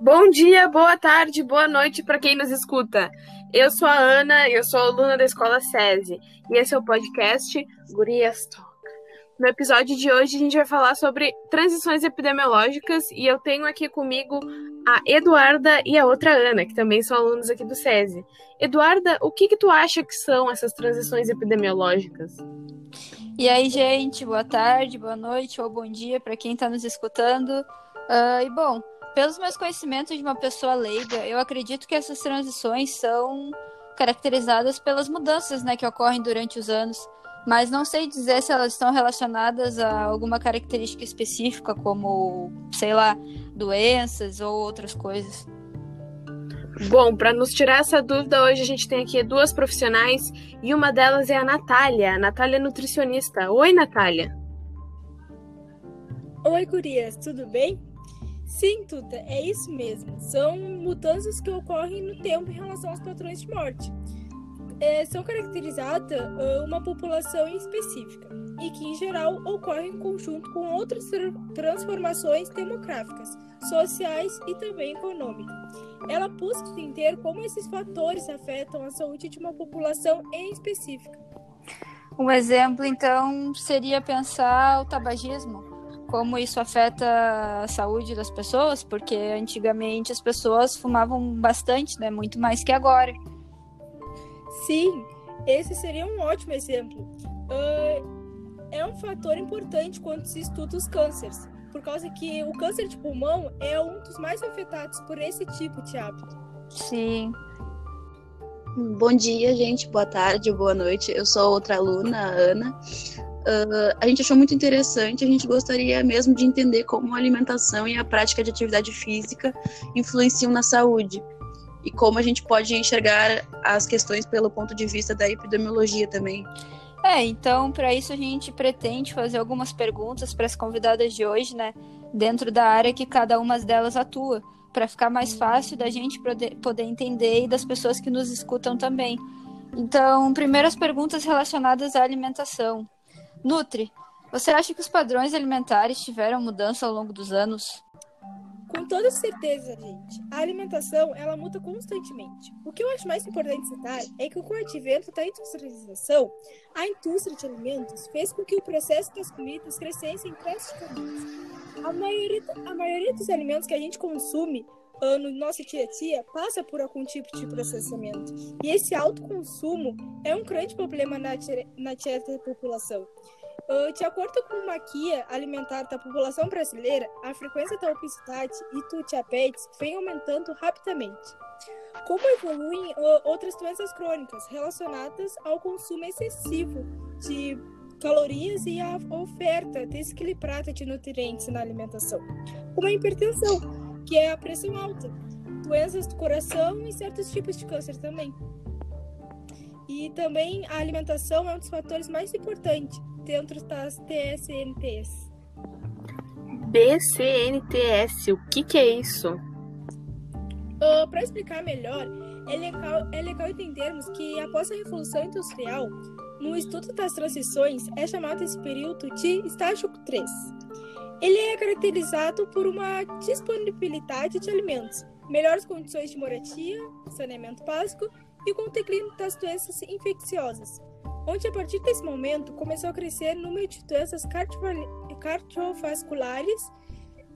Bom dia, boa tarde, boa noite para quem nos escuta. Eu sou a Ana, eu sou aluna da escola SESI e esse é o podcast Gurias Talk. No episódio de hoje a gente vai falar sobre transições epidemiológicas e eu tenho aqui comigo a Eduarda e a outra Ana, que também são alunos aqui do SESI. Eduarda, o que, que tu acha que são essas transições epidemiológicas? E aí, gente, boa tarde, boa noite ou bom dia para quem está nos escutando. Uh, e bom, pelos meus conhecimentos de uma pessoa leiga, eu acredito que essas transições são caracterizadas pelas mudanças né, que ocorrem durante os anos, mas não sei dizer se elas estão relacionadas a alguma característica específica, como, sei lá, doenças ou outras coisas. Bom, para nos tirar essa dúvida, hoje a gente tem aqui duas profissionais e uma delas é a Natália. A Natália é nutricionista. Oi, Natália. Oi, gurias, tudo bem? Sim, Tuta, é isso mesmo. São mudanças que ocorrem no tempo em relação aos padrões de morte. É, são caracterizadas uma população específica e que, em geral, ocorrem em conjunto com outras transformações demográficas, sociais e também econômicas. Ela busca entender como esses fatores afetam a saúde de uma população em específica. Um exemplo, então, seria pensar o tabagismo como isso afeta a saúde das pessoas, porque antigamente as pessoas fumavam bastante, né? Muito mais que agora. Sim, esse seria um ótimo exemplo. Uh, é um fator importante quando se estuda os cânceres, por causa que o câncer de pulmão é um dos mais afetados por esse tipo de hábito. Sim. Bom dia, gente. Boa tarde, boa noite. Eu sou outra aluna, a Ana. Uh, a gente achou muito interessante, a gente gostaria mesmo de entender como a alimentação e a prática de atividade física influenciam na saúde e como a gente pode enxergar as questões pelo ponto de vista da epidemiologia também. É, então, para isso a gente pretende fazer algumas perguntas para as convidadas de hoje, né, dentro da área que cada uma delas atua, para ficar mais fácil da gente poder entender e das pessoas que nos escutam também. Então, primeiras perguntas relacionadas à alimentação. Nutri, você acha que os padrões alimentares tiveram mudança ao longo dos anos? Com toda certeza, gente. A alimentação, ela muda constantemente. O que eu acho mais importante citar é que com o advento da industrialização, a indústria de alimentos fez com que o processo das comidas crescesse drasticamente. A maioria, a maioria dos alimentos que a gente consome no nosso dia a dia passa por algum tipo de processamento. E esse alto consumo é um grande problema na, na dieta da população. Uh, de acordo com uma guia alimentar da população brasileira, a frequência da obesidade e do diabetes vem aumentando rapidamente. Como evoluem uh, outras doenças crônicas relacionadas ao consumo excessivo de calorias e a oferta desequilibrada de nutrientes na alimentação, como a hipertensão, que é a pressão alta, doenças do coração e certos tipos de câncer também. E também a alimentação é um dos fatores mais importantes dentro das TSNTs. BCNTS, o que, que é isso? Uh, Para explicar melhor, é legal, é legal entendermos que após a Revolução Industrial, no estudo das transições é chamado esse período de estágio 3. Ele é caracterizado por uma disponibilidade de alimentos, melhores condições de moradia, saneamento básico e com o declínio das doenças infecciosas, onde a partir desse momento começou a crescer o número de doenças cardiovasculares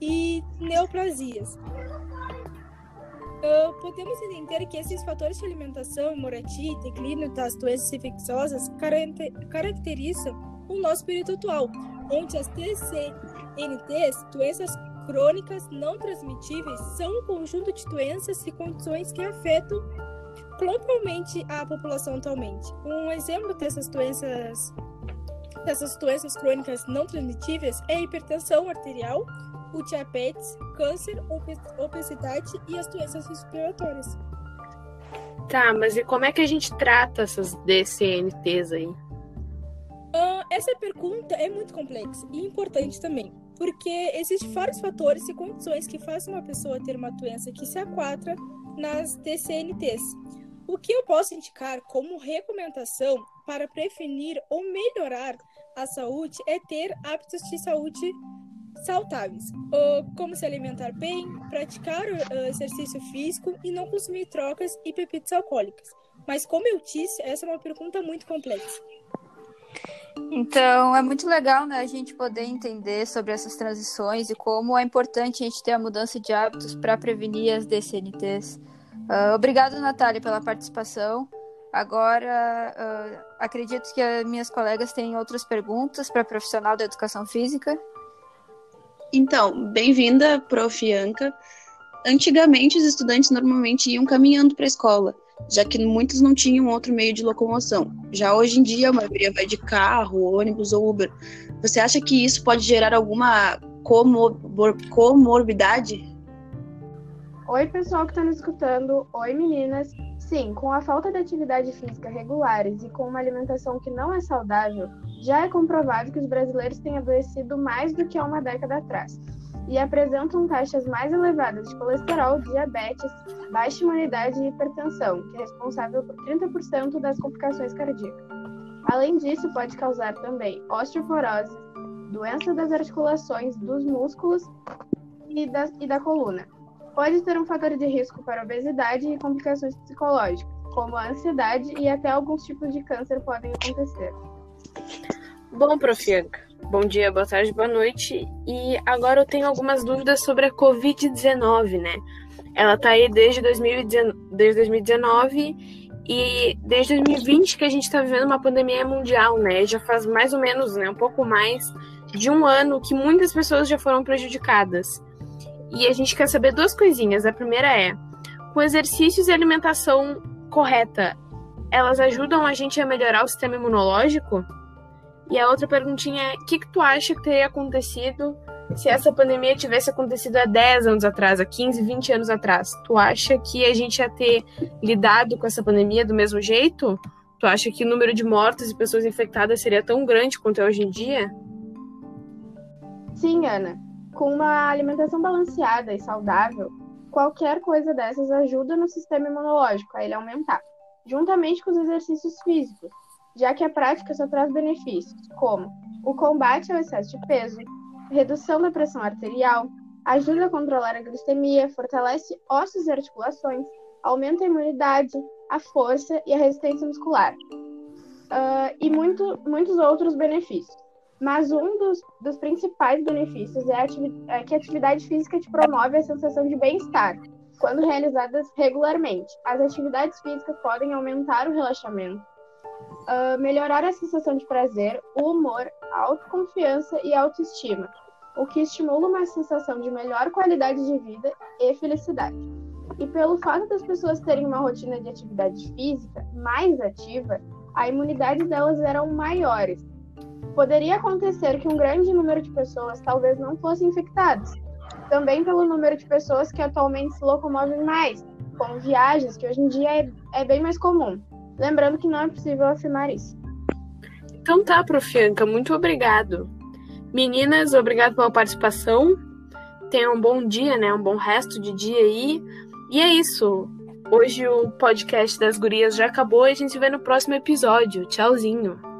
e neoplasias. Uh, podemos entender que esses fatores de alimentação, moradia e declínio das doenças infecciosas caracterizam o nosso período atual, onde as TCNTs, doenças crônicas não transmitíveis, são um conjunto de doenças e condições que afetam globalmente a população atualmente. Um exemplo dessas doenças dessas doenças crônicas não transmitíveis é a hipertensão arterial, o diabetes, câncer, obesidade e as doenças respiratórias. Tá, mas e como é que a gente trata essas DCNTs aí? Essa pergunta é muito complexa e importante também, porque existem vários fatores e condições que fazem uma pessoa ter uma doença que se enquadra nas DCNTs. O que eu posso indicar como recomendação para prevenir ou melhorar a saúde é ter hábitos de saúde saudáveis, como se alimentar bem, praticar uh, exercício físico e não consumir trocas e bebidas alcoólicas. Mas, como eu disse, essa é uma pergunta muito complexa. Então, é muito legal né, a gente poder entender sobre essas transições e como é importante a gente ter a mudança de hábitos para prevenir as DCNTs. Uh, obrigado, Natália, pela participação. Agora, uh, acredito que minhas colegas têm outras perguntas para profissional da educação física. Então, bem-vinda, Prof. Anca. Antigamente, os estudantes normalmente iam caminhando para a escola, já que muitos não tinham outro meio de locomoção. Já hoje em dia, a maioria vai de carro, ônibus ou Uber. Você acha que isso pode gerar alguma comor comorbidade? Oi, pessoal que está nos escutando. Oi, meninas. Sim, com a falta de atividade física regulares e com uma alimentação que não é saudável, já é comprovado que os brasileiros têm adoecido mais do que há uma década atrás e apresentam taxas mais elevadas de colesterol, diabetes, baixa imunidade e hipertensão, que é responsável por 30% das complicações cardíacas. Além disso, pode causar também osteoporose, doença das articulações, dos músculos e da, e da coluna, pode ter um fator de risco para obesidade e complicações psicológicas, como a ansiedade e até alguns tipos de câncer podem acontecer. Bom, Profianca, bom dia, boa tarde, boa noite. E agora eu tenho algumas dúvidas sobre a Covid-19, né? Ela tá aí desde 2019, desde 2019 e desde 2020 que a gente está vivendo uma pandemia mundial, né? Já faz mais ou menos, né, um pouco mais de um ano que muitas pessoas já foram prejudicadas. E a gente quer saber duas coisinhas. A primeira é: com exercícios e alimentação correta, elas ajudam a gente a melhorar o sistema imunológico? E a outra perguntinha é: o que, que tu acha que teria acontecido se essa pandemia tivesse acontecido há 10 anos atrás, há 15, 20 anos atrás? Tu acha que a gente ia ter lidado com essa pandemia do mesmo jeito? Tu acha que o número de mortes e pessoas infectadas seria tão grande quanto é hoje em dia? Sim, Ana com uma alimentação balanceada e saudável, qualquer coisa dessas ajuda no sistema imunológico a ele aumentar, juntamente com os exercícios físicos, já que a prática só traz benefícios, como o combate ao excesso de peso, redução da pressão arterial, ajuda a controlar a glicemia, fortalece ossos e articulações, aumenta a imunidade, a força e a resistência muscular, uh, e muito, muitos outros benefícios. Mas um dos, dos principais benefícios é, é, que a atividade física te promove a sensação de bem-estar, quando realizadas regularmente. As atividades físicas podem aumentar o relaxamento, uh, melhorar a sensação de prazer, o humor, a autoconfiança e a autoestima, o que estimula uma sensação de melhor qualidade de vida e felicidade. E pelo fato das pessoas terem uma rotina de atividade física mais ativa, a imunidade delas eram maiores, poderia acontecer que um grande número de pessoas talvez não fossem infectadas. Também pelo número de pessoas que atualmente se locomovem mais, com viagens, que hoje em dia é, é bem mais comum. Lembrando que não é possível afirmar isso. Então tá, Profianca, muito obrigado. Meninas, obrigado pela participação. Tenham um bom dia, né? Um bom resto de dia aí. E é isso. Hoje o podcast das gurias já acabou e a gente se vê no próximo episódio. Tchauzinho.